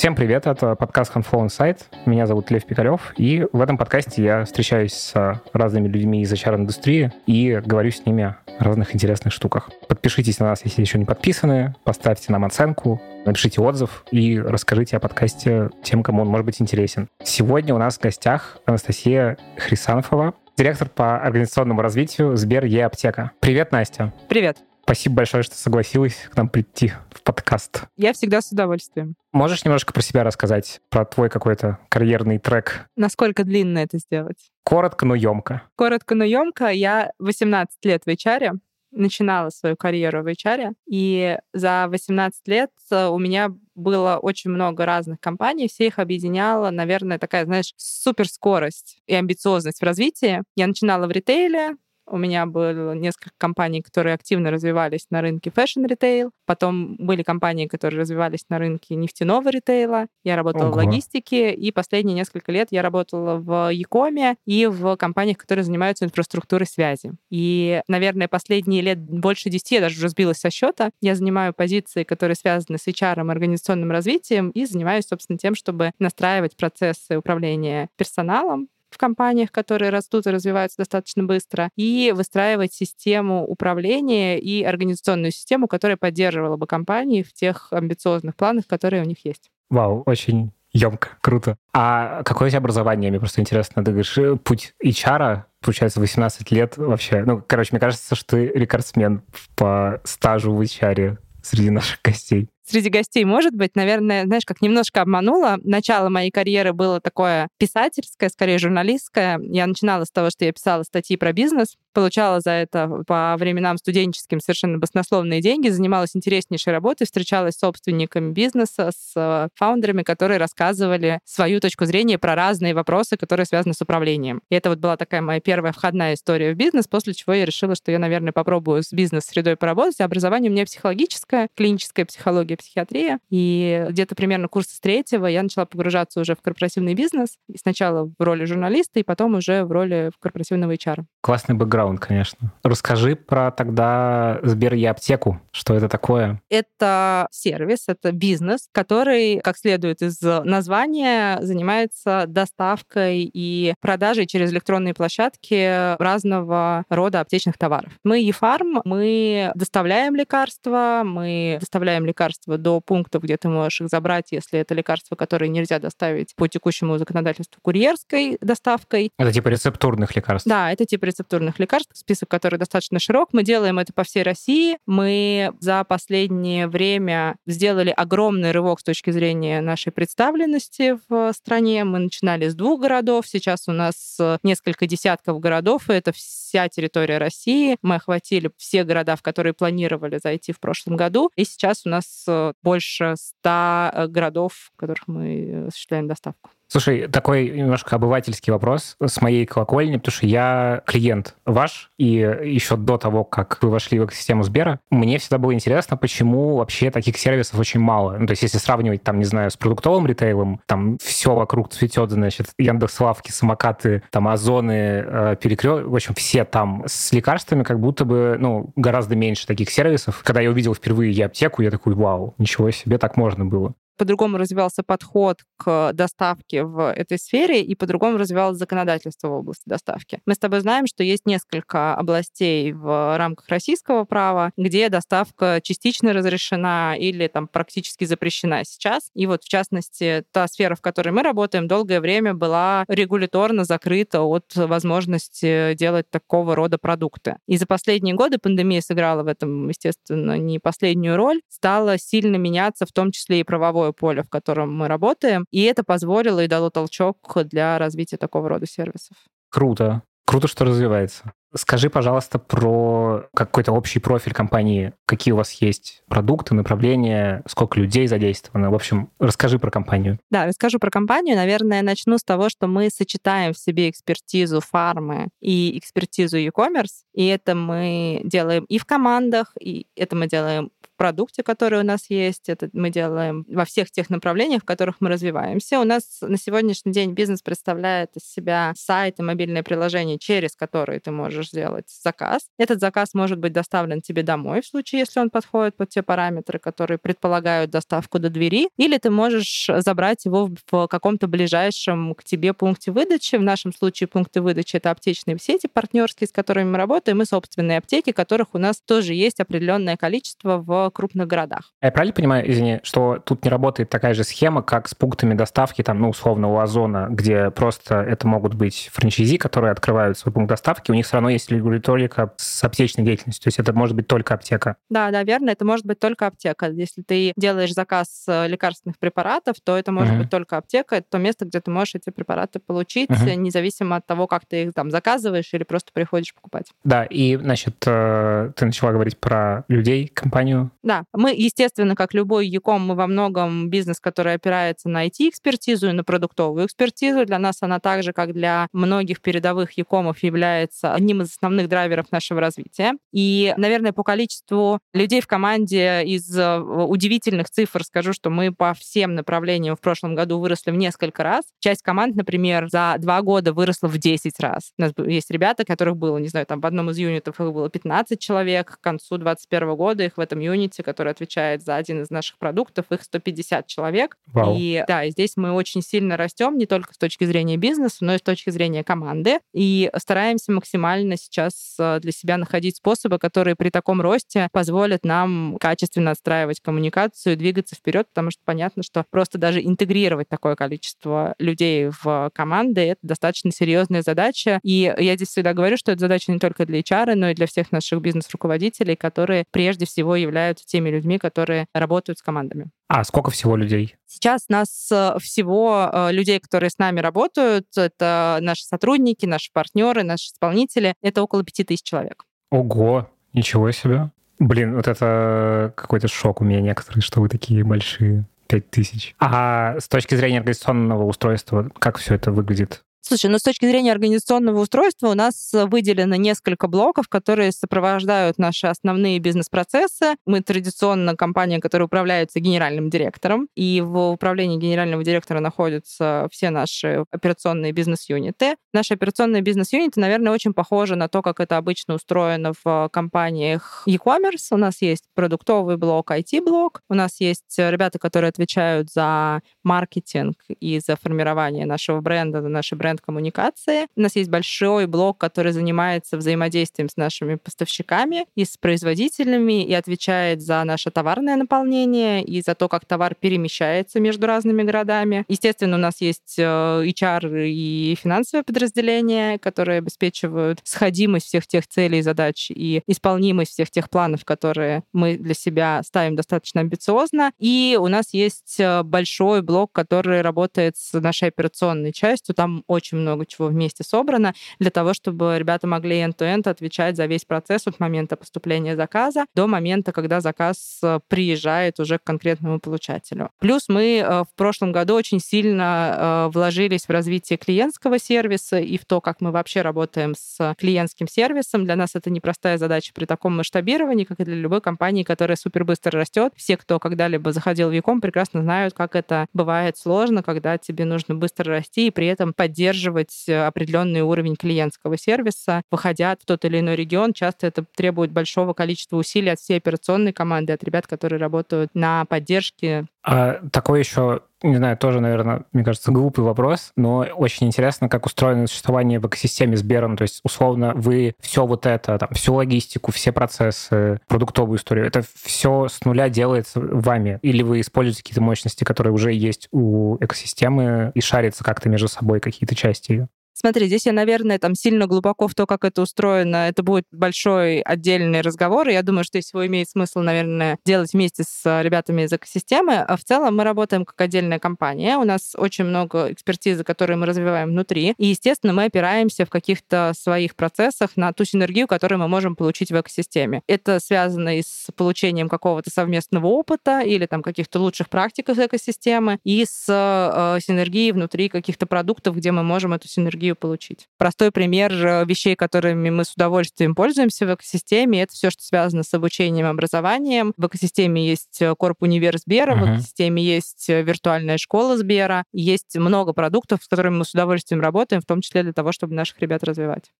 Всем привет, это подкаст Handflow Insight. Меня зовут Лев Пикалев, и в этом подкасте я встречаюсь с разными людьми из HR-индустрии и говорю с ними о разных интересных штуках. Подпишитесь на нас, если еще не подписаны, поставьте нам оценку, напишите отзыв и расскажите о подкасте тем, кому он может быть интересен. Сегодня у нас в гостях Анастасия Хрисанфова, директор по организационному развитию Сбер Е-аптека. Привет, Настя. Привет. Спасибо большое, что согласилась к нам прийти в подкаст. Я всегда с удовольствием. Можешь немножко про себя рассказать, про твой какой-то карьерный трек? Насколько длинно это сделать? Коротко, но емко. Коротко, но емко. Я 18 лет в HR, начинала свою карьеру в HR, и за 18 лет э, у меня было очень много разных компаний, все их объединяла, наверное, такая, знаешь, суперскорость и амбициозность в развитии. Я начинала в ритейле, у меня было несколько компаний, которые активно развивались на рынке fashion-ритейл. Потом были компании, которые развивались на рынке нефтяного ритейла. Я работала Ого. в логистике. И последние несколько лет я работала в e-com е и в компаниях, которые занимаются инфраструктурой связи. И, наверное, последние лет больше десяти, я даже уже сбилась со счета, я занимаю позиции, которые связаны с HR, организационным развитием, и занимаюсь, собственно, тем, чтобы настраивать процессы управления персоналом, в компаниях, которые растут и развиваются достаточно быстро, и выстраивать систему управления и организационную систему, которая поддерживала бы компании в тех амбициозных планах, которые у них есть. Вау, очень емко, круто. А какое у тебя образование? Мне просто интересно. Ты говоришь, э, путь HR, получается, 18 лет вообще. Ну, короче, мне кажется, что ты рекордсмен по стажу в HR среди наших гостей среди гостей может быть, наверное, знаешь, как немножко обманула. Начало моей карьеры было такое писательское, скорее журналистское. Я начинала с того, что я писала статьи про бизнес, получала за это по временам студенческим совершенно баснословные деньги, занималась интереснейшей работой, встречалась с собственниками бизнеса, с э, фаундерами, которые рассказывали свою точку зрения про разные вопросы, которые связаны с управлением. И это вот была такая моя первая входная история в бизнес, после чего я решила, что я, наверное, попробую с бизнес-средой поработать. Образование у меня психологическое, клиническая психология, психиатрия. И где-то примерно курса с третьего я начала погружаться уже в корпоративный бизнес. И сначала в роли журналиста, и потом уже в роли корпоративного HR. Классный бэкграунд, конечно. Расскажи про тогда Сбер и аптеку. Что это такое? Это сервис, это бизнес, который, как следует из названия, занимается доставкой и продажей через электронные площадки разного рода аптечных товаров. Мы eFarm, мы доставляем лекарства, мы доставляем лекарства лекарства до пунктов, где ты можешь их забрать, если это лекарства, которые нельзя доставить по текущему законодательству курьерской доставкой. Это типа рецептурных лекарств? Да, это типа рецептурных лекарств, список которых достаточно широк. Мы делаем это по всей России. Мы за последнее время сделали огромный рывок с точки зрения нашей представленности в стране. Мы начинали с двух городов, сейчас у нас несколько десятков городов, и это вся территория России. Мы охватили все города, в которые планировали зайти в прошлом году, и сейчас у нас больше ста э, городов, в которых мы э, осуществляем доставку. Слушай, такой немножко обывательский вопрос с моей колокольни, потому что я клиент ваш, и еще до того, как вы вошли в экосистему Сбера, мне всегда было интересно, почему вообще таких сервисов очень мало. Ну, то есть если сравнивать, там, не знаю, с продуктовым ритейлом, там все вокруг цветет, значит, Яндекс.Лавки, самокаты, там, Озоны, э, перекрёст, в общем, все там. С лекарствами как будто бы, ну, гораздо меньше таких сервисов. Когда я увидел впервые я аптеку, я такой, вау, ничего себе, так можно было по-другому развивался подход к доставке в этой сфере и по-другому развивалось законодательство в области доставки. Мы с тобой знаем, что есть несколько областей в рамках российского права, где доставка частично разрешена или там практически запрещена сейчас. И вот, в частности, та сфера, в которой мы работаем, долгое время была регуляторно закрыта от возможности делать такого рода продукты. И за последние годы пандемия сыграла в этом, естественно, не последнюю роль, стала сильно меняться, в том числе и правовое правовое поле, в котором мы работаем, и это позволило и дало толчок для развития такого рода сервисов. Круто. Круто, что развивается. Скажи, пожалуйста, про какой-то общий профиль компании. Какие у вас есть продукты, направления, сколько людей задействовано? В общем, расскажи про компанию. Да, расскажу про компанию. Наверное, начну с того, что мы сочетаем в себе экспертизу фармы и экспертизу e-commerce. И это мы делаем и в командах, и это мы делаем продукте, который у нас есть. Это мы делаем во всех тех направлениях, в которых мы развиваемся. У нас на сегодняшний день бизнес представляет из себя сайт и мобильное приложение, через которые ты можешь можешь сделать заказ. Этот заказ может быть доставлен тебе домой в случае, если он подходит под те параметры, которые предполагают доставку до двери, или ты можешь забрать его в каком-то ближайшем к тебе пункте выдачи. В нашем случае пункты выдачи — это аптечные сети партнерские, с которыми мы работаем, и собственные аптеки, которых у нас тоже есть определенное количество в крупных городах. А я правильно понимаю, извини, что тут не работает такая же схема, как с пунктами доставки, там, ну, условно, у Озона, где просто это могут быть франчайзи, которые открывают свой пункт доставки, у них все равно есть регуляторика с аптечной деятельностью, то есть это может быть только аптека. Да, да, верно, это может быть только аптека. Если ты делаешь заказ э, лекарственных препаратов, то это может uh-huh. быть только аптека, это то место, где ты можешь эти препараты получить, uh-huh. независимо от того, как ты их там заказываешь или просто приходишь покупать. Да, и, значит, э, ты начала говорить про людей, компанию. Да, мы, естественно, как любой Яком, мы во многом бизнес, который опирается на IT-экспертизу и на продуктовую экспертизу. Для нас она так же, как для многих передовых Якомов, является одним из основных драйверов нашего развития. И, наверное, по количеству людей в команде из э, удивительных цифр скажу, что мы по всем направлениям в прошлом году выросли в несколько раз. Часть команд, например, за два года выросла в 10 раз. У нас есть ребята, которых было, не знаю, там в одном из юнитов их было 15 человек, к концу 2021 года их в этом юните, который отвечает за один из наших продуктов, их 150 человек. Вау. И да, здесь мы очень сильно растем не только с точки зрения бизнеса, но и с точки зрения команды. И стараемся максимально сейчас э, для себя находить способы, которые при таком росте позволят нам качественно отстраивать коммуникацию, двигаться вперед, потому что понятно, что просто даже интегрировать такое количество людей в команды — это достаточно серьезная задача. И я здесь всегда говорю, что это задача не только для HR, но и для всех наших бизнес-руководителей, которые прежде всего являются теми людьми, которые работают с командами. А сколько всего людей? Сейчас нас э, всего э, людей, которые с нами работают, это наши сотрудники, наши партнеры, наши исполнители, это около пяти тысяч человек. Ого, ничего себе. Блин, вот это какой-то шок у меня некоторые, что вы такие большие. пять тысяч. А с точки зрения организационного устройства, как все это выглядит? Слушай, ну с точки зрения организационного устройства у нас э, выделено несколько блоков, которые сопровождают наши основные бизнес-процессы. Мы традиционно компания, которая управляется генеральным директором, и в управлении генерального директора находятся все наши операционные бизнес-юниты. Наши операционные бизнес-юниты, наверное, очень похожи на то, как это обычно устроено в компаниях e-commerce. У нас есть продуктовый блок, IT-блок. У нас есть ребята, которые отвечают за маркетинг и за формирование нашего бренда, нашей бренд бренд-коммуникации. У нас есть большой блок, который занимается взаимодействием с нашими поставщиками и с производителями и отвечает за наше товарное наполнение и за то, как товар перемещается между разными городами. Естественно, у нас есть э, HR и финансовое подразделение, которые обеспечивают сходимость всех тех целей и задач и исполнимость всех тех планов, которые мы для себя ставим достаточно амбициозно. И у нас есть э, большой блок, который работает с нашей операционной частью. Там очень очень много чего вместе собрано для того, чтобы ребята могли end-to-end отвечать за весь процесс от момента поступления заказа до момента, когда заказ э, приезжает уже к конкретному получателю. Плюс мы э, в прошлом году очень сильно э, вложились в развитие клиентского сервиса и в то, как мы вообще работаем с клиентским сервисом. Для нас это непростая задача при таком масштабировании, как и для любой компании, которая супер быстро растет. Все, кто когда-либо заходил в Яком, прекрасно знают, как это бывает сложно, когда тебе нужно быстро расти и при этом поддерживать поддерживать э, определенный уровень клиентского сервиса, выходя в тот или иной регион. Часто это требует большого количества усилий от всей операционной команды, от ребят, которые работают на поддержке а такой еще, не знаю, тоже, наверное, мне кажется, глупый вопрос, но очень интересно, как устроено существование в экосистеме Сбера. Ну, то есть, условно, вы все вот это, там, всю логистику, все процессы, продуктовую историю, это все с нуля делается вами? Или вы используете какие-то мощности, которые уже есть у экосистемы и шарятся как-то между собой какие-то части ее? Смотри, здесь я, наверное, там сильно глубоко в то, как это устроено, это будет большой отдельный разговор, и я думаю, что здесь его имеет смысл, наверное, делать вместе с ребятами из экосистемы. А в целом мы работаем как отдельная компания, у нас очень много экспертизы, которые мы развиваем внутри, и, естественно, мы опираемся в каких-то своих процессах на ту синергию, которую мы можем получить в экосистеме. Это связано и с получением какого-то совместного опыта или там каких-то лучших практик из экосистемы, и с э, синергией внутри каких-то продуктов, где мы можем эту синергию энергию получить. Простой пример вещей, которыми мы с удовольствием пользуемся в экосистеме, это все, что связано с обучением и образованием. В экосистеме есть э, корп универ Сбера, uh-huh. в экосистеме есть э, виртуальная школа Сбера. Есть много продуктов, с которыми мы с удовольствием работаем, в том числе для того, чтобы наших ребят развивать.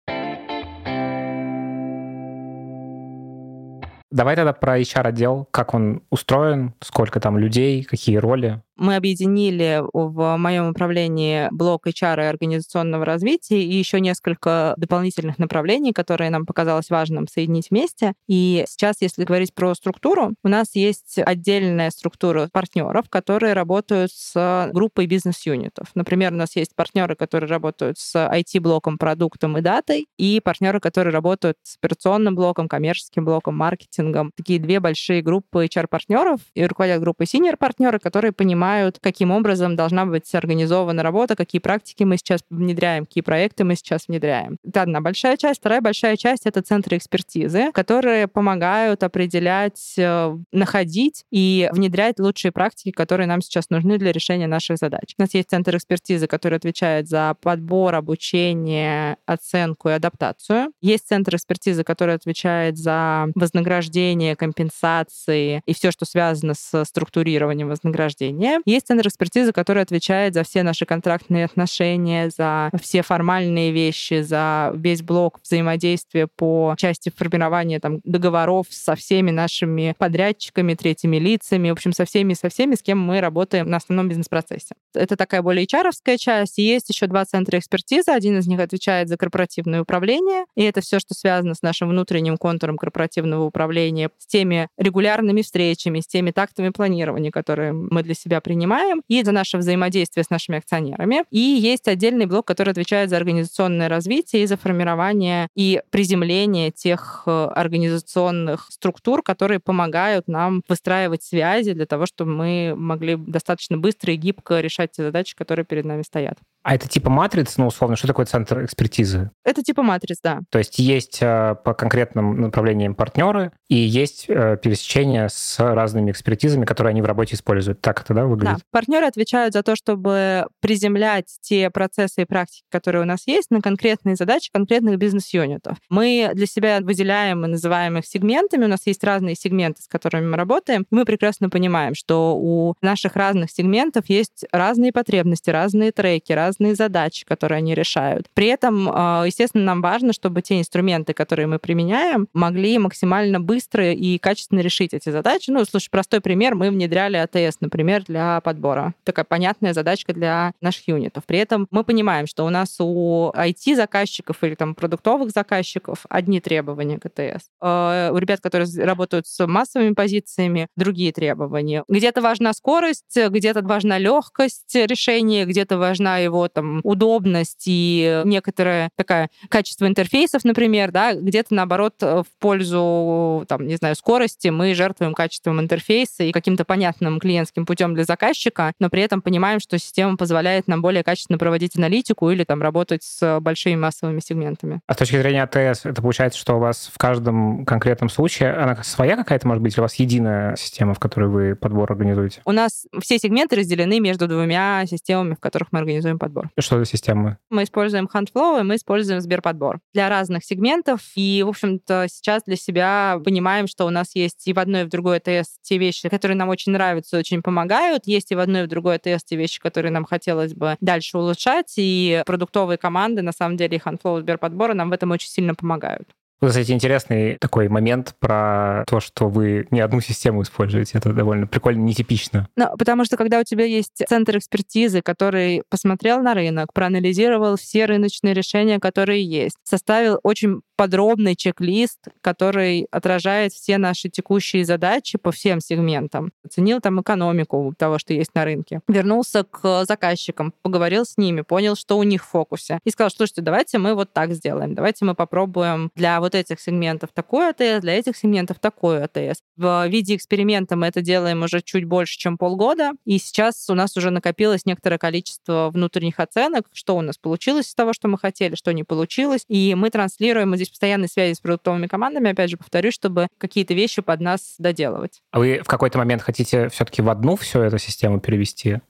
Давай тогда про HR-отдел, как он устроен, сколько там людей, какие роли. Мы объединили в моем управлении блок HR и организационного развития и еще несколько дополнительных направлений, которые нам показалось важным соединить вместе. И сейчас, если говорить про структуру, у нас есть отдельная структура партнеров, которые работают с группой бизнес-юнитов. Например, у нас есть партнеры, которые работают с IT-блоком, продуктом и датой, и партнеры, которые работают с операционным блоком, коммерческим блоком, маркетингом. Такие две большие группы HR-партнеров и руководят группой senior-партнеры, которые понимают, понимают, каким образом должна быть организована работа, какие практики мы сейчас внедряем, какие проекты мы сейчас внедряем. Это одна большая часть. Вторая большая часть — это центры экспертизы, которые помогают определять, э, находить и внедрять лучшие практики, которые нам сейчас нужны для решения наших задач. У нас есть центр экспертизы, который отвечает за подбор, обучение, оценку и адаптацию. Есть центр экспертизы, который отвечает за вознаграждение, компенсации и все, что связано с структурированием вознаграждения. Есть центр экспертизы, который отвечает за все наши контрактные отношения, за все формальные вещи, за весь блок взаимодействия по части формирования там, договоров со всеми нашими подрядчиками, третьими лицами, в общем, со всеми, со всеми, с кем мы работаем на основном бизнес-процессе. Это такая более hr часть. Есть еще два центра экспертизы. Один из них отвечает за корпоративное управление, и это все, что связано с нашим внутренним контуром корпоративного управления, с теми регулярными встречами, с теми тактами планирования, которые мы для себя принимаем, и за наше взаимодействие с нашими акционерами. И есть отдельный блок, который отвечает за организационное развитие и за формирование и приземление тех э, организационных структур, которые помогают нам выстраивать связи для того, чтобы мы могли достаточно быстро и гибко решать те задачи, которые перед нами стоят. А это типа матриц, ну, условно, что такое центр экспертизы? Это типа матриц, да. То есть есть э, по конкретным направлениям партнеры, и есть э, пересечение с разными экспертизами, которые они в работе используют. Так это, да, выглядит? Да. Партнеры отвечают за то, чтобы приземлять те процессы и практики, которые у нас есть, на конкретные задачи конкретных бизнес-юнитов. Мы для себя выделяем и называем их сегментами. У нас есть разные сегменты, с которыми мы работаем. Мы прекрасно понимаем, что у наших разных сегментов есть разные потребности, разные треки, разные разные задачи, которые они решают. При этом, а, естественно, нам важно, чтобы те инструменты, которые мы применяем, могли максимально быстро и качественно решить эти задачи. Ну, слушай, простой пример. Мы внедряли АТС, например, для подбора. Такая понятная задачка для наших юнитов. При этом мы понимаем, что у нас у IT-заказчиков или там продуктовых заказчиков одни требования к АТС. А, у ребят, которые работают с массовыми позициями, другие требования. Где-то важна скорость, где-то важна легкость решения, где-то важна его его там удобность и некоторое такое качество интерфейсов, например, да, где-то наоборот э, в пользу, там, не знаю, скорости мы жертвуем качеством интерфейса и каким-то понятным клиентским путем для заказчика, но при этом понимаем, что система позволяет нам более качественно проводить аналитику или там работать с большими массовыми сегментами. А с точки зрения АТС, это получается, что у вас в каждом конкретном случае она своя какая-то, может быть, или у вас единая система, в которой вы подбор организуете? У нас все сегменты разделены между двумя системами, в которых мы организуем подбор подбор. Что за системы? Мы используем HandFlow, и мы используем Сберподбор для разных сегментов. И, в общем-то, сейчас для себя понимаем, что у нас есть и в одной, и в другой АТС те вещи, которые нам очень нравятся, очень помогают. Есть и в одной, и в другой АТС те вещи, которые нам хотелось бы дальше улучшать. И продуктовые команды, на самом деле, и HandFlow, и Сберподбора нам в этом очень сильно помогают. Кстати, интересный такой момент про то, что вы не одну систему используете. Это довольно прикольно, нетипично. Ну, потому что когда у тебя есть центр экспертизы, который посмотрел на рынок, проанализировал все рыночные решения, которые есть, составил очень подробный чек-лист, который отражает все наши текущие задачи по всем сегментам. Оценил там экономику того, что есть на рынке. Вернулся к заказчикам, поговорил с ними, понял, что у них в фокусе. И сказал, слушайте, давайте мы вот так сделаем. Давайте мы попробуем для вот этих сегментов такой АТС, для этих сегментов такой АТС. В виде эксперимента мы это делаем уже чуть больше, чем полгода. И сейчас у нас уже накопилось некоторое количество внутренних оценок, что у нас получилось из того, что мы хотели, что не получилось. И мы транслируем, мы здесь постоянной связи с продуктовыми командами, опять же, повторюсь, чтобы какие-то вещи под нас доделывать. А вы в какой-то момент хотите все-таки в одну всю эту систему перевести?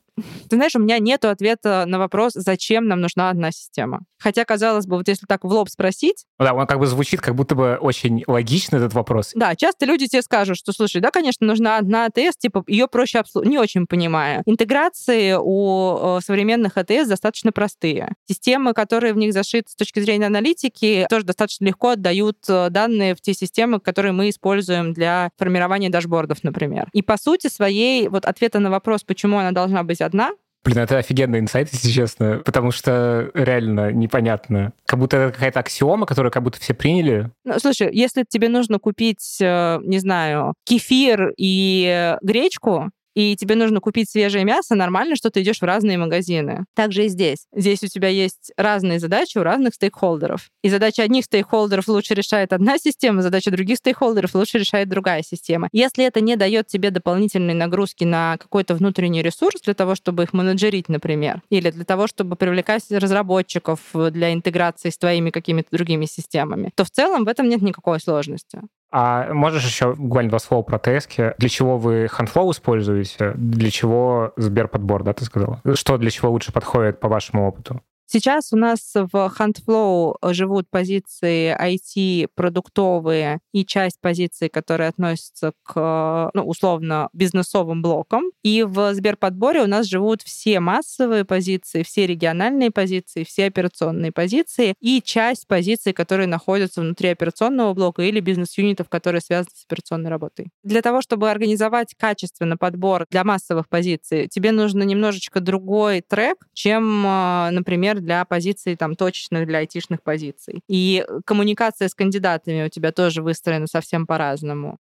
Ты знаешь, у меня нет ответа на вопрос, зачем нам нужна одна система. Хотя, казалось бы, вот если так в лоб спросить... Да, он как бы звучит, как будто бы очень логично этот вопрос. Да, часто люди тебе скажут, что, слушай, да, конечно, нужна одна АТС, типа, ее проще обслуживать. Не очень понимая. Интеграции у э, современных АТС достаточно простые. Системы, которые в них зашиты с точки зрения аналитики, тоже достаточно легко отдают э, данные в те системы, которые мы используем для формирования дашбордов, например. И по сути своей, вот ответа на вопрос, почему она должна быть одна, Блин, это офигенный инсайт, если честно, потому что реально непонятно. Как будто это какая-то аксиома, которую как будто все приняли. Ну, слушай, если тебе нужно купить, э, не знаю, кефир и гречку, и тебе нужно купить свежее мясо, нормально, что ты идешь в разные магазины. Также и здесь. Здесь у тебя есть разные задачи у разных стейкхолдеров. И задачи одних стейкхолдеров лучше решает одна система, задачи других стейкхолдеров лучше решает другая система. Если это не дает тебе дополнительной нагрузки на какой-то внутренний ресурс для того, чтобы их менеджерить, например, или для того, чтобы привлекать разработчиков для интеграции с твоими какими-то другими системами, то в целом в этом нет никакой сложности. А можешь еще буквально два слова про тески? Для чего вы HandFlow используете? Для чего Сберподбор, да, ты сказала? Что для чего лучше подходит по вашему опыту? Сейчас у нас в HuntFlow живут позиции IT продуктовые и часть позиций, которые относятся к, ну, условно, бизнесовым блокам. И в Сберподборе у нас живут все массовые позиции, все региональные позиции, все операционные позиции и часть позиций, которые находятся внутри операционного блока или бизнес-юнитов, которые связаны с операционной работой. Для того, чтобы организовать качественно подбор для массовых позиций, тебе нужно немножечко другой трек, чем, а, для позиций там точечных, для айтишных позиций. И коммуникация с кандидатами у тебя тоже выстроена совсем по-разному.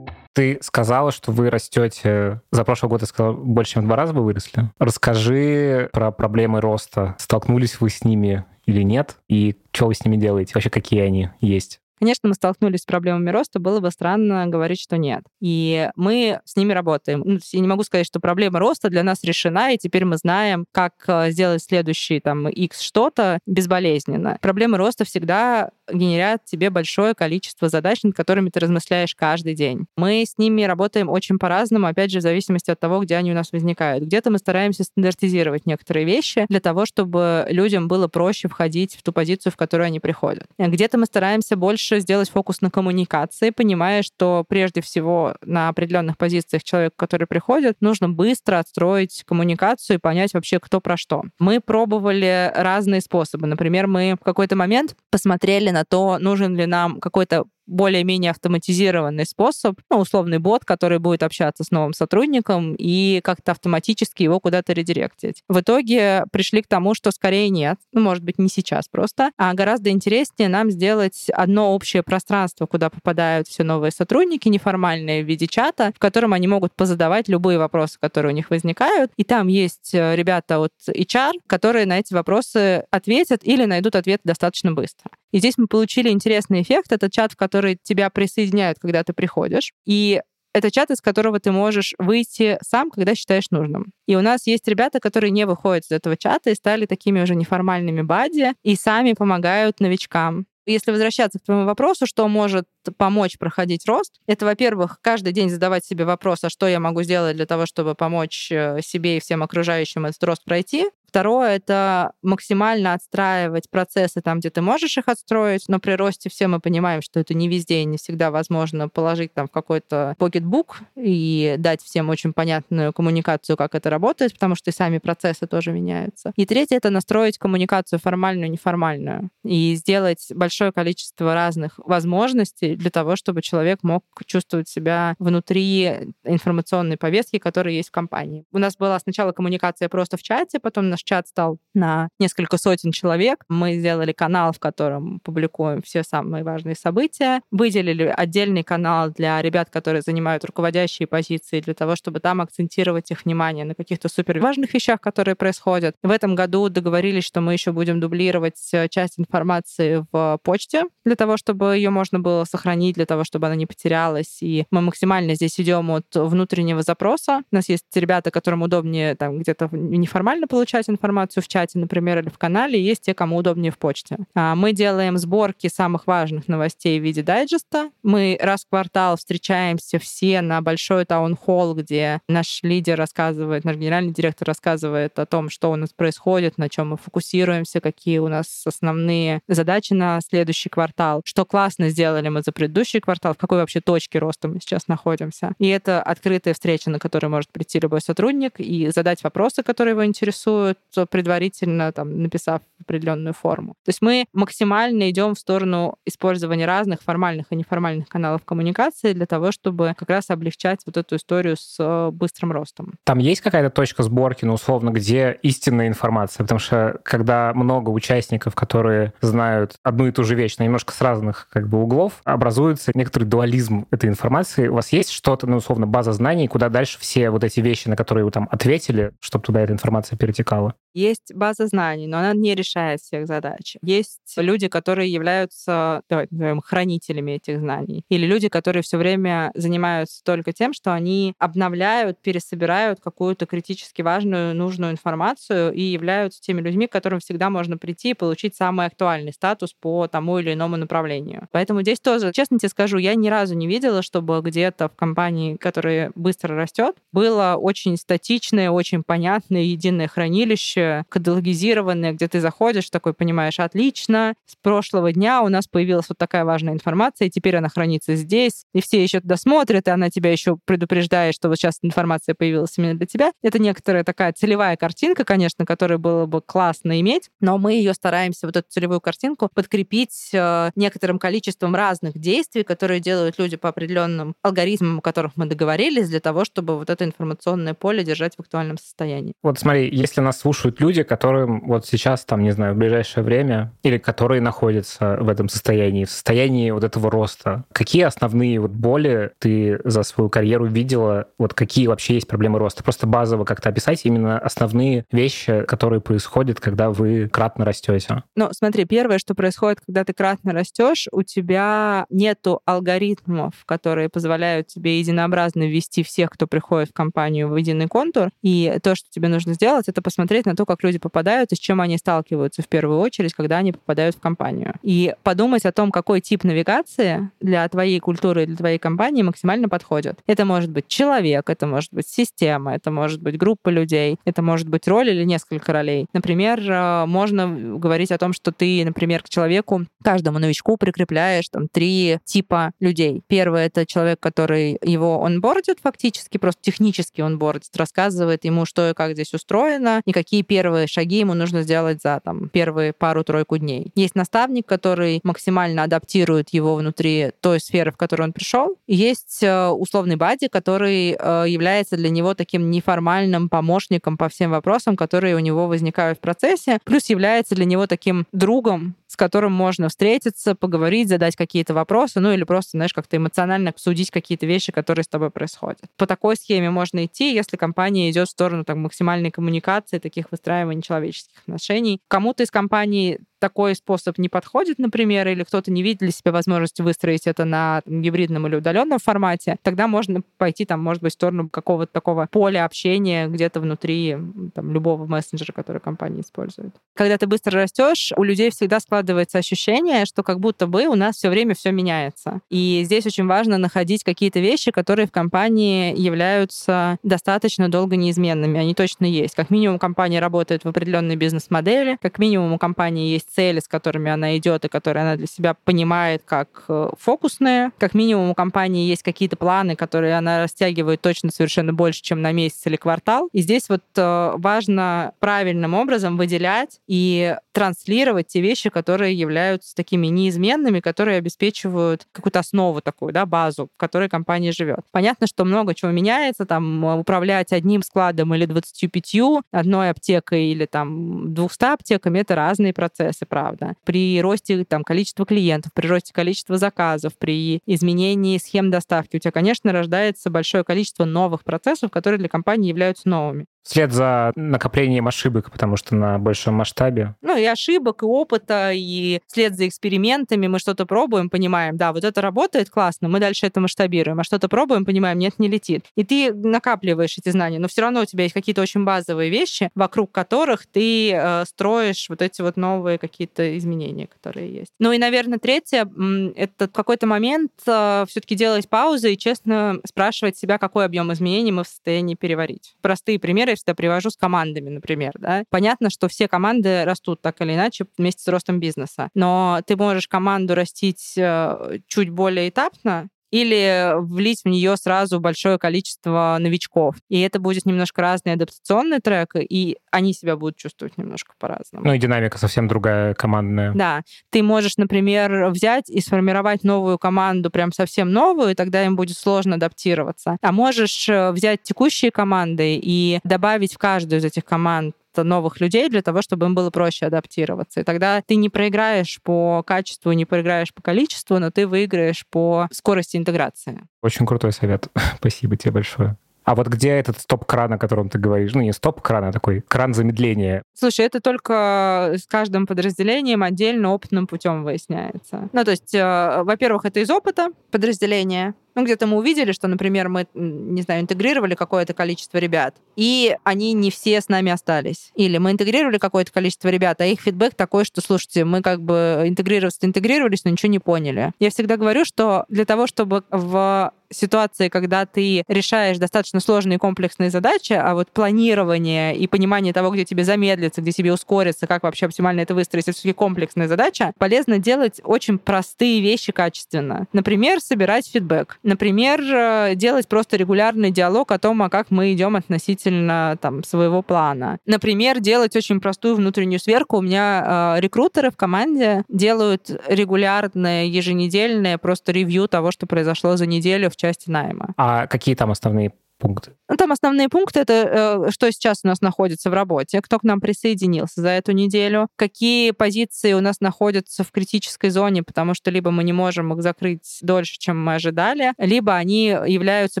Ты сказала, что вы растете... За прошлый год ты сказала, больше чем в два раза вы выросли. Расскажи про проблемы роста. Столкнулись вы с ними или нет? И что вы с ними делаете? Вообще, какие они есть? Конечно, мы столкнулись с проблемами роста, было бы странно говорить, что нет. И мы с ними работаем. Ну, я не могу сказать, что проблема роста для нас решена, и теперь мы знаем, как э, сделать следующий там X что-то безболезненно. Проблемы роста всегда генерят тебе большое количество задач, над которыми ты размышляешь каждый день. Мы с ними работаем очень по-разному, опять же, в зависимости от того, где они у нас возникают. Где-то мы стараемся стандартизировать некоторые вещи для того, чтобы людям было проще входить в ту позицию, в которую они приходят. Где-то мы стараемся больше сделать фокус на коммуникации, понимая, что прежде всего на определенных позициях человек, который приходит, нужно быстро отстроить коммуникацию и понять вообще, кто про что. Мы пробовали разные способы. Например, мы в какой-то момент посмотрели на то, нужен ли нам какой-то более-менее автоматизированный способ, ну, условный бот, который будет общаться с новым сотрудником и как-то автоматически его куда-то редиректить. В итоге пришли к тому, что скорее нет, ну, может быть, не сейчас просто, а гораздо интереснее нам сделать одно общее пространство, куда попадают все новые сотрудники, неформальные в виде чата, в котором они могут позадавать любые вопросы, которые у них возникают. И там есть э, ребята от HR, которые на эти вопросы ответят или найдут ответ достаточно быстро. И здесь мы получили интересный эффект. Это чат, в который тебя присоединяют, когда ты приходишь. И это чат, из которого ты можешь выйти сам, когда считаешь нужным. И у нас есть ребята, которые не выходят из этого чата и стали такими уже неформальными бади и сами помогают новичкам. Если возвращаться к твоему вопросу, что может помочь проходить рост, это, во-первых, каждый день задавать себе вопрос, а что я могу сделать для того, чтобы помочь э, себе и всем окружающим этот рост пройти. Второе — это максимально отстраивать процессы там, где ты можешь их отстроить, но при росте все мы понимаем, что это не везде и не всегда возможно положить там в какой-то покетбук и дать всем очень понятную коммуникацию, как это работает, потому что и сами процессы тоже меняются. И третье — это настроить коммуникацию формальную неформальную и сделать большое количество разных возможностей для того, чтобы человек мог чувствовать себя внутри информационной повестки, которая есть в компании. У нас была сначала коммуникация просто в чате, потом наш чат стал на несколько сотен человек. Мы сделали канал, в котором публикуем все самые важные события. Выделили отдельный канал для ребят, которые занимают руководящие позиции, для того, чтобы там акцентировать их внимание на каких-то супер важных вещах, которые происходят. В этом году договорились, что мы еще будем дублировать э, часть информации в почте, для того, чтобы ее можно было сохранить, для того, чтобы она не потерялась. И мы максимально здесь идем от внутреннего запроса. У нас есть ребята, которым удобнее там где-то неформально получать информацию в чате, например, или в канале, есть те, кому удобнее в почте. А, мы делаем сборки самых важных новостей в виде дайджеста. Мы раз в квартал встречаемся все на большой таунхолл, где наш лидер рассказывает, наш генеральный директор рассказывает о том, что у нас происходит, на чем мы фокусируемся, какие у нас основные задачи на следующий квартал, что классно сделали мы за предыдущий квартал, в какой вообще точке роста мы сейчас находимся. И это открытая встреча, на которой может прийти любой сотрудник и задать вопросы, которые его интересуют, предварительно там, написав определенную форму. То есть мы максимально идем в сторону использования разных формальных и неформальных каналов коммуникации для того, чтобы как раз облегчать вот эту историю с э, быстрым ростом. Там есть какая-то точка сборки, ну, условно, где истинная информация? Потому что когда много участников, которые знают одну и ту же вещь, но немножко с разных как бы углов, образуется некоторый дуализм этой информации. У вас есть что-то, ну, условно, база знаний, куда дальше все вот эти вещи, на которые вы там ответили, чтобы туда эта информация перетекала? ciała Есть база знаний, но она не решает всех задач. Есть люди, которые являются, давайте назовем, хранителями этих знаний. Или люди, которые все время занимаются только тем, что они обновляют, пересобирают какую-то критически важную, нужную информацию и являются теми людьми, к которым всегда можно прийти и получить самый актуальный статус по тому или иному направлению. Поэтому здесь тоже, честно тебе скажу, я ни разу не видела, чтобы где-то в компании, которая быстро растет, было очень статичное, очень понятное единое хранилище, такое каталогизированное, где ты заходишь, такой понимаешь, отлично, с прошлого дня у нас появилась вот такая важная информация, и теперь она хранится здесь, и все еще туда смотрят, и она тебя еще предупреждает, что вот сейчас информация появилась именно для тебя. Это некоторая такая целевая картинка, конечно, которую было бы классно иметь, но мы ее стараемся, вот эту целевую картинку, подкрепить э, некоторым количеством разных действий, которые делают люди по определенным алгоритмам, о которых мы договорились, для того, чтобы вот это информационное поле держать в актуальном состоянии. Вот смотри, если нас слушают существуют люди, которым вот сейчас, там, не знаю, в ближайшее время, или которые находятся в этом состоянии, в состоянии вот этого роста. Какие основные вот боли ты за свою карьеру видела? Вот какие вообще есть проблемы роста? Просто базово как-то описать именно основные вещи, которые происходят, когда вы кратно растете. Ну, смотри, первое, что происходит, когда ты кратно растешь, у тебя нету алгоритмов, которые позволяют тебе единообразно ввести всех, кто приходит в компанию в единый контур. И то, что тебе нужно сделать, это посмотреть на то, как люди попадают и с чем они сталкиваются в первую очередь, когда они попадают в компанию. И подумать о том, какой тип навигации для твоей культуры для твоей компании максимально подходит. Это может быть человек, это может быть система, это может быть группа людей, это может быть роль или несколько ролей. Например, э, можно говорить о том, что ты, например, к человеку, каждому новичку прикрепляешь там три типа людей. Первый — это человек, который его онбордит фактически, просто технически онбордит, рассказывает ему, что и как здесь устроено, и какие первые шаги ему нужно сделать за там, первые пару-тройку дней. Есть наставник, который максимально адаптирует его внутри той сферы, в которую он пришел. есть э, условный бади, который э, является для него таким неформальным помощником по всем вопросам, которые у него возникают в процессе, плюс является для него таким другом, с которым можно встретиться, поговорить, задать какие-то вопросы, ну или просто, знаешь, как-то эмоционально обсудить какие-то вещи, которые с тобой происходят. По такой схеме можно идти, если компания идет в сторону так, максимальной коммуникации, таких выстраивания человеческих отношений. Кому-то из компаний такой способ не подходит, например, или кто-то не видит для себя возможности выстроить это на там, гибридном или удаленном формате, тогда можно пойти там, может быть, в сторону какого-то такого поля общения где-то внутри там, любого мессенджера, который компания использует. Когда ты быстро растешь, у людей всегда складывается ощущение, что как будто бы у нас все время все меняется. И здесь очень важно находить какие-то вещи, которые в компании являются достаточно долго неизменными. Они точно есть. Как минимум компания работает в определенной бизнес-модели, как минимум у компании есть цели, с которыми она идет и которые она для себя понимает как э, фокусные. Как минимум у компании есть какие-то планы, которые она растягивает точно совершенно больше, чем на месяц или квартал. И здесь вот э, важно правильным образом выделять и транслировать те вещи, которые являются такими неизменными, которые обеспечивают какую-то основу такую, да, базу, в которой компания живет. Понятно, что много чего меняется, там управлять одним складом или 25, одной аптекой или там 200 аптеками, это разные процессы, правда. При росте там, количества клиентов, при росте количества заказов, при изменении схем доставки у тебя, конечно, рождается большое количество новых процессов, которые для компании являются новыми. Вслед за накоплением ошибок, потому что на большом масштабе. Ну и ошибок, и опыта, и вслед за экспериментами мы что-то пробуем, понимаем, да, вот это работает классно, мы дальше это масштабируем, а что-то пробуем, понимаем, нет, не летит. И ты накапливаешь эти знания, но все равно у тебя есть какие-то очень базовые вещи, вокруг которых ты э, строишь вот эти вот новые какие-то изменения, которые есть. Ну и, наверное, третье, это в какой-то момент э, все-таки делать паузы и честно спрашивать себя, какой объем изменений мы в состоянии переварить. Простые примеры всегда привожу с командами, например. Да? Понятно, что все команды растут так или иначе вместе с ростом бизнеса, но ты можешь команду растить э, чуть более этапно, или влить в нее сразу большое количество новичков. И это будет немножко разный адаптационный трек, и они себя будут чувствовать немножко по-разному. Ну и динамика совсем другая командная. Да. Ты можешь, например, взять и сформировать новую команду, прям совсем новую, и тогда им будет сложно адаптироваться. А можешь э, взять текущие команды и добавить в каждую из этих команд новых людей для того, чтобы им было проще адаптироваться. И тогда ты не проиграешь по качеству, не проиграешь по количеству, но ты выиграешь по скорости интеграции. Очень крутой совет. Спасибо тебе большое. А вот где этот стоп-кран, о котором ты говоришь? Ну, не стоп-кран, а такой кран замедления. Слушай, это только с каждым подразделением отдельно опытным путем выясняется. Ну, то есть, э, во-первых, это из опыта подразделения. Ну, где-то мы увидели, что, например, мы, не знаю, интегрировали какое-то количество ребят, и они не все с нами остались. Или мы интегрировали какое-то количество ребят, а их фидбэк такой, что, слушайте, мы как бы интегрировались, интегрировались, но ничего не поняли. Я всегда говорю, что для того, чтобы в ситуации, когда ты решаешь достаточно сложные комплексные задачи, а вот планирование и понимание того, где тебе замедлиться, где тебе ускориться, как вообще оптимально это выстроить, это все-таки комплексная задача, полезно делать очень простые вещи качественно. Например, собирать фидбэк. Например, э, делать просто регулярный диалог о том, а как мы идем относительно там, своего плана. Например, делать очень простую внутреннюю сверку. У меня э, рекрутеры в команде делают регулярное, еженедельное просто ревью того, что произошло за неделю в части найма. А какие там основные пункты? Ну, там основные пункты — это э, что сейчас у нас находится в работе, кто к нам присоединился за эту неделю, какие позиции у нас находятся в критической зоне, потому что либо мы не можем их закрыть дольше, чем мы ожидали, либо они являются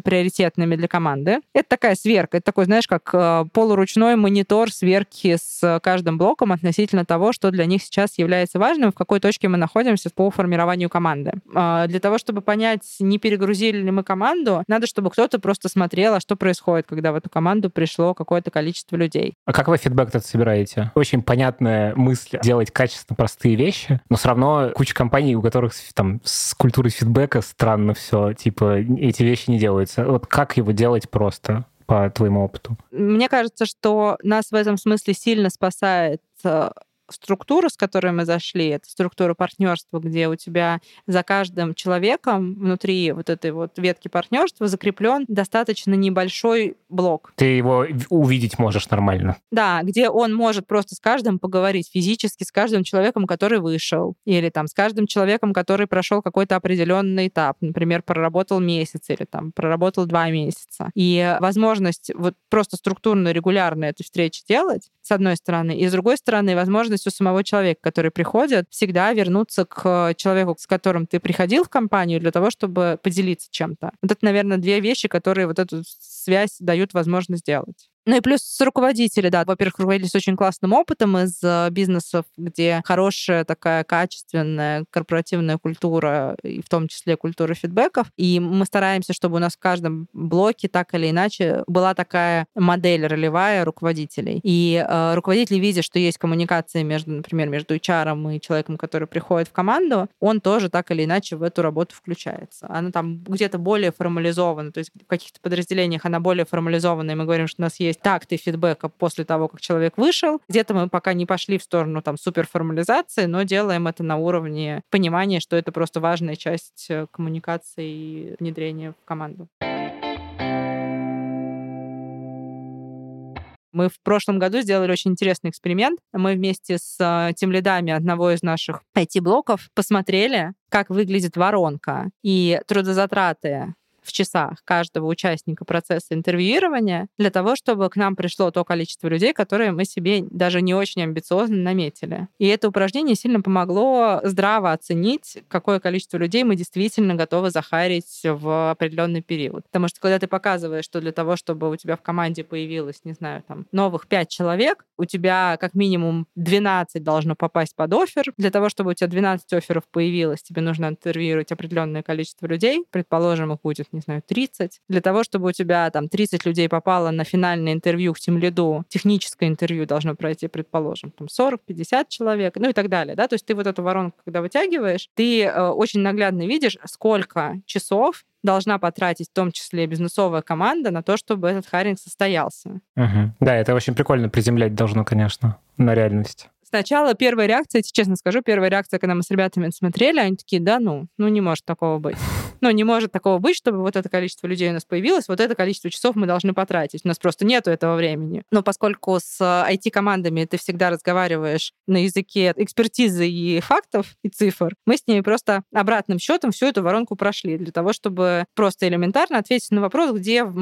приоритетными для команды. Это такая сверка, это такой, знаешь, как э, полуручной монитор сверки с каждым блоком относительно того, что для них сейчас является важным, в какой точке мы находимся по формированию команды. Э, для того, чтобы понять, не перегрузили ли мы команду, надо, чтобы кто-то просто смотрел, а что происходит происходит, когда в эту команду пришло какое-то количество людей. А как вы фидбэк этот собираете? Очень понятная мысль делать качественно простые вещи, но все равно куча компаний, у которых там с культурой фидбэка странно все, типа эти вещи не делаются. Вот как его делать просто? по твоему опыту? Мне кажется, что нас в этом смысле сильно спасает структуру, с которой мы зашли, это структура партнерства, где у тебя за каждым человеком внутри вот этой вот ветки партнерства закреплен достаточно небольшой блок. Ты его увидеть можешь нормально. Да, где он может просто с каждым поговорить физически, с каждым человеком, который вышел, или там с каждым человеком, который прошел какой-то определенный этап, например, проработал месяц или там проработал два месяца. И возможность вот просто структурно, регулярно эту встречу делать, с одной стороны, и с другой стороны, возможность возможность у самого человека, который приходит, всегда вернуться к человеку, с которым ты приходил в компанию для того, чтобы поделиться чем-то. Вот это, наверное, две вещи, которые вот эту связь дают возможность сделать. Ну и плюс руководители, да. Во-первых, руководители с очень классным опытом из э, бизнесов, где хорошая такая качественная корпоративная культура, и в том числе культура фидбэков. И мы стараемся, чтобы у нас в каждом блоке так или иначе была такая модель ролевая руководителей. И э, руководитель, видя, что есть коммуникация между, например, между HR и человеком, который приходит в команду, он тоже так или иначе в эту работу включается. Она там где-то более формализована, то есть в каких-то подразделениях она более формализована, и мы говорим, что у нас есть есть такты фидбэка после того, как человек вышел. Где-то мы пока не пошли в сторону там суперформализации, но делаем это на уровне понимания, что это просто важная часть э, коммуникации и внедрения в команду. Мы в прошлом году сделали очень интересный эксперимент. Мы вместе с э, тем лидами одного из наших IT-блоков посмотрели, как выглядит воронка и трудозатраты в часах каждого участника процесса интервьюирования для того, чтобы к нам пришло то количество людей, которые мы себе даже не очень амбициозно наметили. И это упражнение сильно помогло здраво оценить, какое количество людей мы действительно готовы захарить в определенный период. Потому что когда ты показываешь, что для того, чтобы у тебя в команде появилось, не знаю, там, новых пять человек, у тебя как минимум 12 должно попасть под офер. Для того, чтобы у тебя 12 офферов появилось, тебе нужно интервьюировать определенное количество людей. Предположим, их будет, не знаю, 30. Для того, чтобы у тебя там 30 людей попало на финальное интервью к тем лиду, техническое интервью должно пройти, предположим, там 40-50 человек, ну и так далее. Да? То есть ты вот эту воронку, когда вытягиваешь, ты э, очень наглядно видишь, сколько часов должна потратить в том числе бизнесовая команда на то, чтобы этот харинг состоялся. Угу. Да, это очень прикольно приземлять должно, конечно, на реальность. Сначала первая реакция, честно скажу, первая реакция, когда мы с ребятами смотрели, они такие, да ну, ну не может такого быть. Ну, не может такого быть, чтобы вот это количество людей у нас появилось, вот это количество часов мы должны потратить. У нас просто нету этого времени. Но поскольку с IT-командами ты всегда разговариваешь на языке экспертизы и фактов, и цифр, мы с ними просто обратным счетом всю эту воронку прошли для того, чтобы просто элементарно ответить на вопрос, где в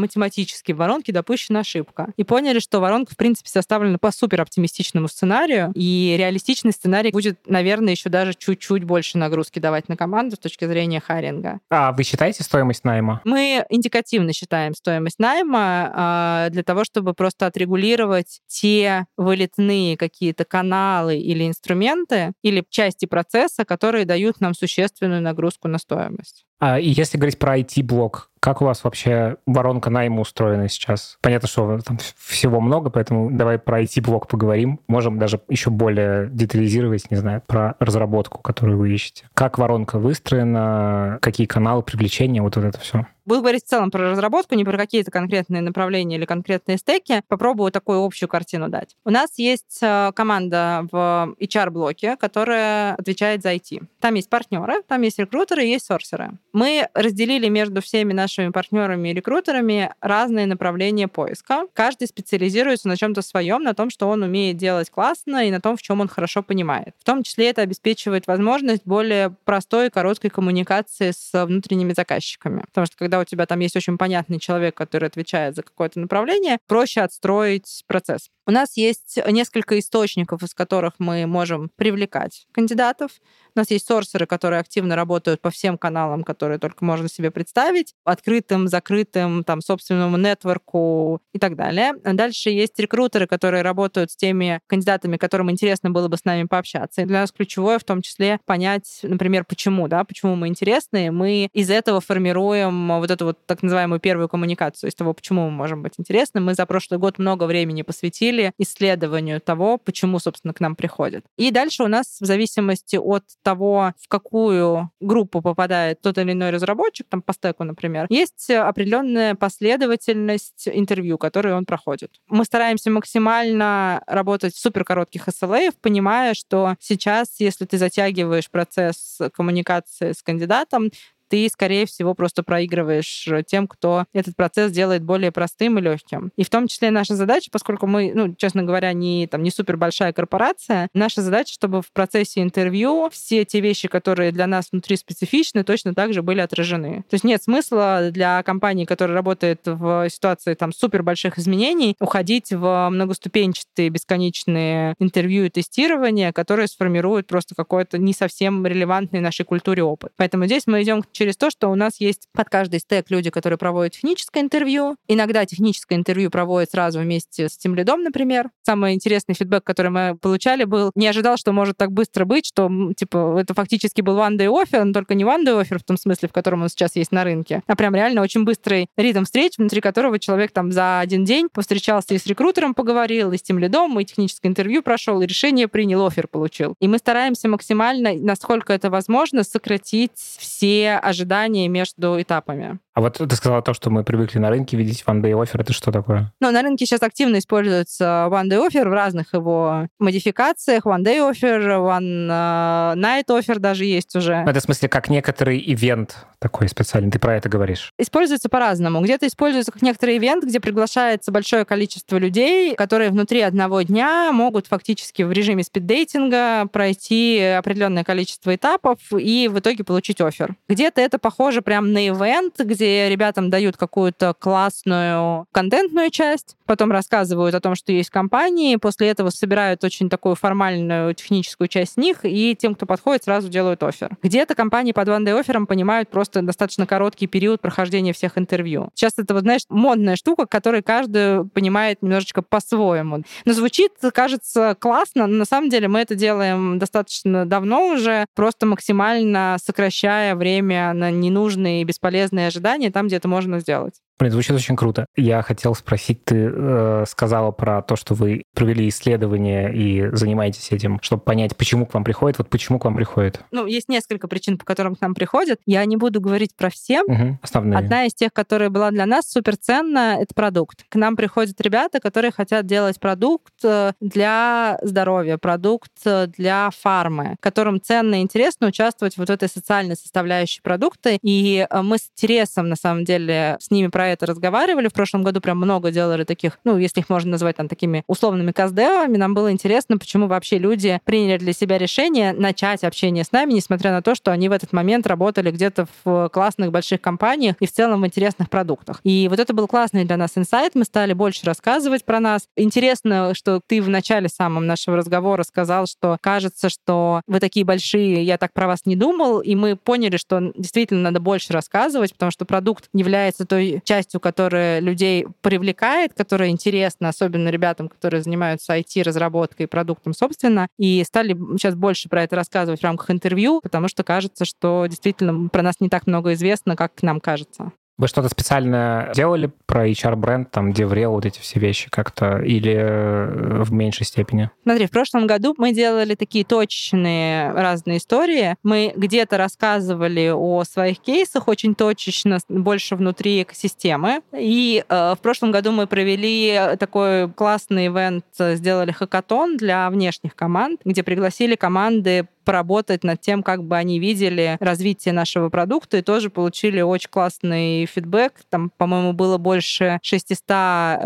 воронке допущена ошибка. И поняли, что воронка, в принципе, составлена по супер оптимистичному сценарию, и реалистичный сценарий будет, наверное, еще даже чуть-чуть больше нагрузки давать на команду с точки зрения харинга. А вы считаете стоимость найма? Мы индикативно считаем стоимость найма а, для того, чтобы просто отрегулировать те вылетные какие-то каналы или инструменты или части процесса, которые дают нам существенную нагрузку на стоимость. А, и если говорить про IT-блок, как у вас вообще воронка найма устроена сейчас? Понятно, что там всего много, поэтому давай про IT-блок поговорим. Можем даже еще более детализировать, не знаю, про разработку, которую вы ищете. Как воронка выстроена, какие каналы привлечения, вот, вот это все. Буду говорить в целом про разработку, не про какие-то конкретные направления или конкретные стеки. Попробую такую общую картину дать. У нас есть э, команда в HR-блоке, которая отвечает за IT. Там есть партнеры, там есть рекрутеры, есть сорсеры. Мы разделили между всеми нашими партнерами и рекрутерами разные направления поиска. Каждый специализируется на чем-то своем, на том, что он умеет делать классно и на том, в чем он хорошо понимает. В том числе это обеспечивает возможность более простой и короткой коммуникации с внутренними заказчиками. Потому что когда когда у тебя там есть очень понятный человек, который отвечает за какое-то направление, проще отстроить процесс. У нас есть несколько источников, из которых мы можем привлекать кандидатов. У нас есть сорсеры, которые активно работают по всем каналам, которые только можно себе представить, открытым, закрытым, там, собственному нетворку и так далее. Дальше есть рекрутеры, которые работают с теми кандидатами, которым интересно было бы с нами пообщаться. И для нас ключевое в том числе понять, например, почему, да, почему мы интересны. Мы из этого формируем вот эту вот так называемую первую коммуникацию, из того, почему мы можем быть интересны. Мы за прошлый год много времени посвятили исследованию того, почему, собственно, к нам приходят. И дальше у нас в зависимости от того, в какую группу попадает тот или иной разработчик, там по стеку, например, есть определенная последовательность интервью, которые он проходит. Мы стараемся максимально работать в суперкоротких SLA, понимая, что сейчас, если ты затягиваешь процесс коммуникации с кандидатом, ты, скорее всего, просто проигрываешь тем, кто этот процесс делает более простым и легким. И в том числе наша задача, поскольку мы, ну, честно говоря, не, там, не супер большая корпорация, наша задача, чтобы в процессе интервью все те вещи, которые для нас внутри специфичны, точно так же были отражены. То есть нет смысла для компании, которая работает в ситуации там супер больших изменений, уходить в многоступенчатые бесконечные интервью и тестирования, которые сформируют просто какой-то не совсем релевантный нашей культуре опыт. Поэтому здесь мы идем через то, что у нас есть под каждый стек люди, которые проводят техническое интервью. Иногда техническое интервью проводят сразу вместе с тем лидом, например. Самый интересный фидбэк, который мы получали, был, не ожидал, что может так быстро быть, что, типа, это фактически был one-day offer, но только не one-day offer в том смысле, в котором он сейчас есть на рынке, а прям реально очень быстрый ритм встреч, внутри которого человек там за один день повстречался и с рекрутером поговорил, и с тем лидом, и техническое интервью прошел, и решение принял, офер получил. И мы стараемся максимально, насколько это возможно, сократить все ожидания между этапами. А вот ты сказала то, что мы привыкли на рынке видеть One Day Offer. Это что такое? Ну, на рынке сейчас активно используется One Day Offer в разных его модификациях. One Day Offer, One uh, Night Offer даже есть уже. Это в смысле как некоторый ивент такой специальный. Ты про это говоришь? Используется по-разному. Где-то используется как некоторый ивент, где приглашается большое количество людей, которые внутри одного дня могут фактически в режиме спиддейтинга пройти определенное количество этапов и в итоге получить офер. Где-то это похоже прям на ивент, где где ребятам дают какую-то классную контентную часть, потом рассказывают о том, что есть компании, после этого собирают очень такую формальную техническую часть с них, и тем, кто подходит, сразу делают офер. Где-то компании под one-day оффером понимают просто достаточно короткий период прохождения всех интервью. Сейчас это, вот, знаешь, модная штука, которую каждый понимает немножечко по-своему. Но звучит, кажется, классно, но на самом деле мы это делаем достаточно давно уже, просто максимально сокращая время на ненужные и бесполезные ожидания там, где это можно сделать. Блин, звучит очень круто. Я хотел спросить, ты э, сказала про то, что вы провели исследование и занимаетесь этим, чтобы понять, почему к вам приходит. Вот почему к вам приходит? Ну, есть несколько причин, по которым к нам приходят. Я не буду говорить про все. Угу, основные. Одна из тех, которая была для нас суперценна, это продукт. К нам приходят ребята, которые хотят делать продукт э, для здоровья, продукт э, для фармы, которым ценно и интересно участвовать вот в этой социальной составляющей продукта. И э, мы с интересом, на самом деле, с ними про это разговаривали. В прошлом году прям много делали таких, ну, если их можно назвать там такими условными каздевами. Нам было интересно, почему вообще люди приняли для себя решение начать общение с нами, несмотря на то, что они в этот момент работали где-то в классных больших компаниях и в целом в интересных продуктах. И вот это был классный для нас инсайт. Мы стали больше рассказывать про нас. Интересно, что ты в начале самом нашего разговора сказал, что кажется, что вы такие большие, я так про вас не думал, и мы поняли, что действительно надо больше рассказывать, потому что продукт является той частью частью, которая людей привлекает, которая интересна, особенно ребятам, которые занимаются IT-разработкой продуктом собственно, и стали сейчас больше про это рассказывать в рамках интервью, потому что кажется, что действительно про нас не так много известно, как нам кажется. Вы что-то специально делали про HR-бренд, там, DevRel, вот эти все вещи как-то, или э, в меньшей степени? Смотри, в прошлом году мы делали такие точечные разные истории. Мы где-то рассказывали о своих кейсах очень точечно, больше внутри экосистемы. И э, в прошлом году мы провели такой классный ивент, сделали хакатон для внешних команд, где пригласили команды поработать над тем, как бы они видели развитие нашего продукта, и тоже получили очень классный фидбэк. Там, по-моему, было больше 600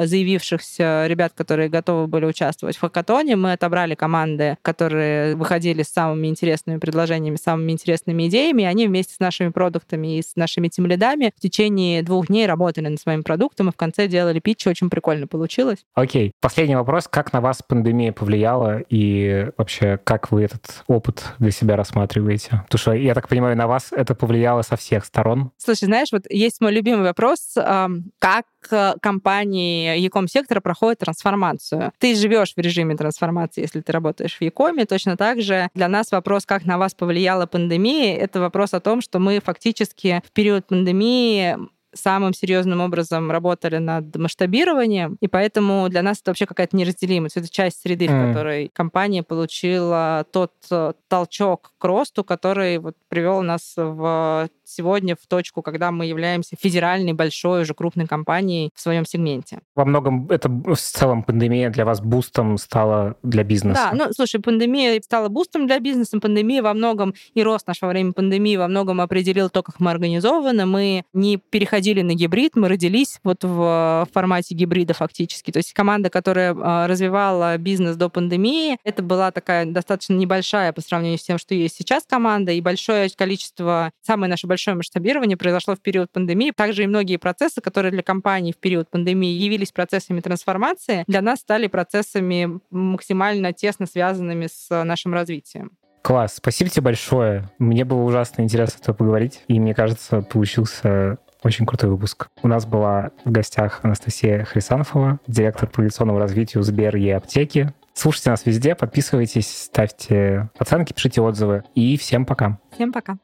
заявившихся ребят, которые готовы были участвовать в хакатоне. Мы отобрали команды, которые выходили с самыми интересными предложениями, самыми интересными идеями, и они вместе с нашими продуктами и с нашими тимлидами в течение двух дней работали над своим продуктом, и в конце делали питч. Очень прикольно получилось. Окей. Последний вопрос. Как на вас пандемия повлияла, и вообще, как вы этот опыт для себя рассматриваете? Потому что, я так понимаю, на вас это повлияло со всех сторон. Слушай, знаешь, вот есть мой любимый вопрос, как э, компании Яком сектора проходит трансформацию. Ты живешь в режиме трансформации, если ты работаешь в Якоме. Точно так же для нас вопрос, как на вас повлияла пандемия, это вопрос о том, что мы фактически в период пандемии самым серьезным образом работали над масштабированием, и поэтому для нас это вообще какая-то неразделимость. Это часть среды, mm. в которой компания получила тот э, толчок к росту, который вот привел нас в сегодня в точку, когда мы являемся федеральной, большой, уже крупной компанией в своем сегменте. Во многом это в целом пандемия для вас бустом стала для бизнеса. Да, ну, слушай, пандемия стала бустом для бизнеса. Пандемия во многом и рост наш во время пандемии во многом определил то, как мы организованы. Мы не переходили на гибрид, мы родились вот в формате гибрида фактически. То есть команда, которая а, развивала бизнес до пандемии, это была такая достаточно небольшая по сравнению с тем, что есть сейчас команда, и большое количество, самое наше большое большое масштабирование произошло в период пандемии. Также и многие процессы, которые для компаний в период пандемии явились процессами трансформации, для нас стали процессами максимально тесно связанными с нашим развитием. Класс, спасибо тебе большое. Мне было ужасно интересно с тобой поговорить, и мне кажется, получился очень крутой выпуск. У нас была в гостях Анастасия Хрисанфова, директор по инновационному развитию Сбер и аптеки. Слушайте нас везде, подписывайтесь, ставьте оценки, пишите отзывы. И всем пока. Всем пока.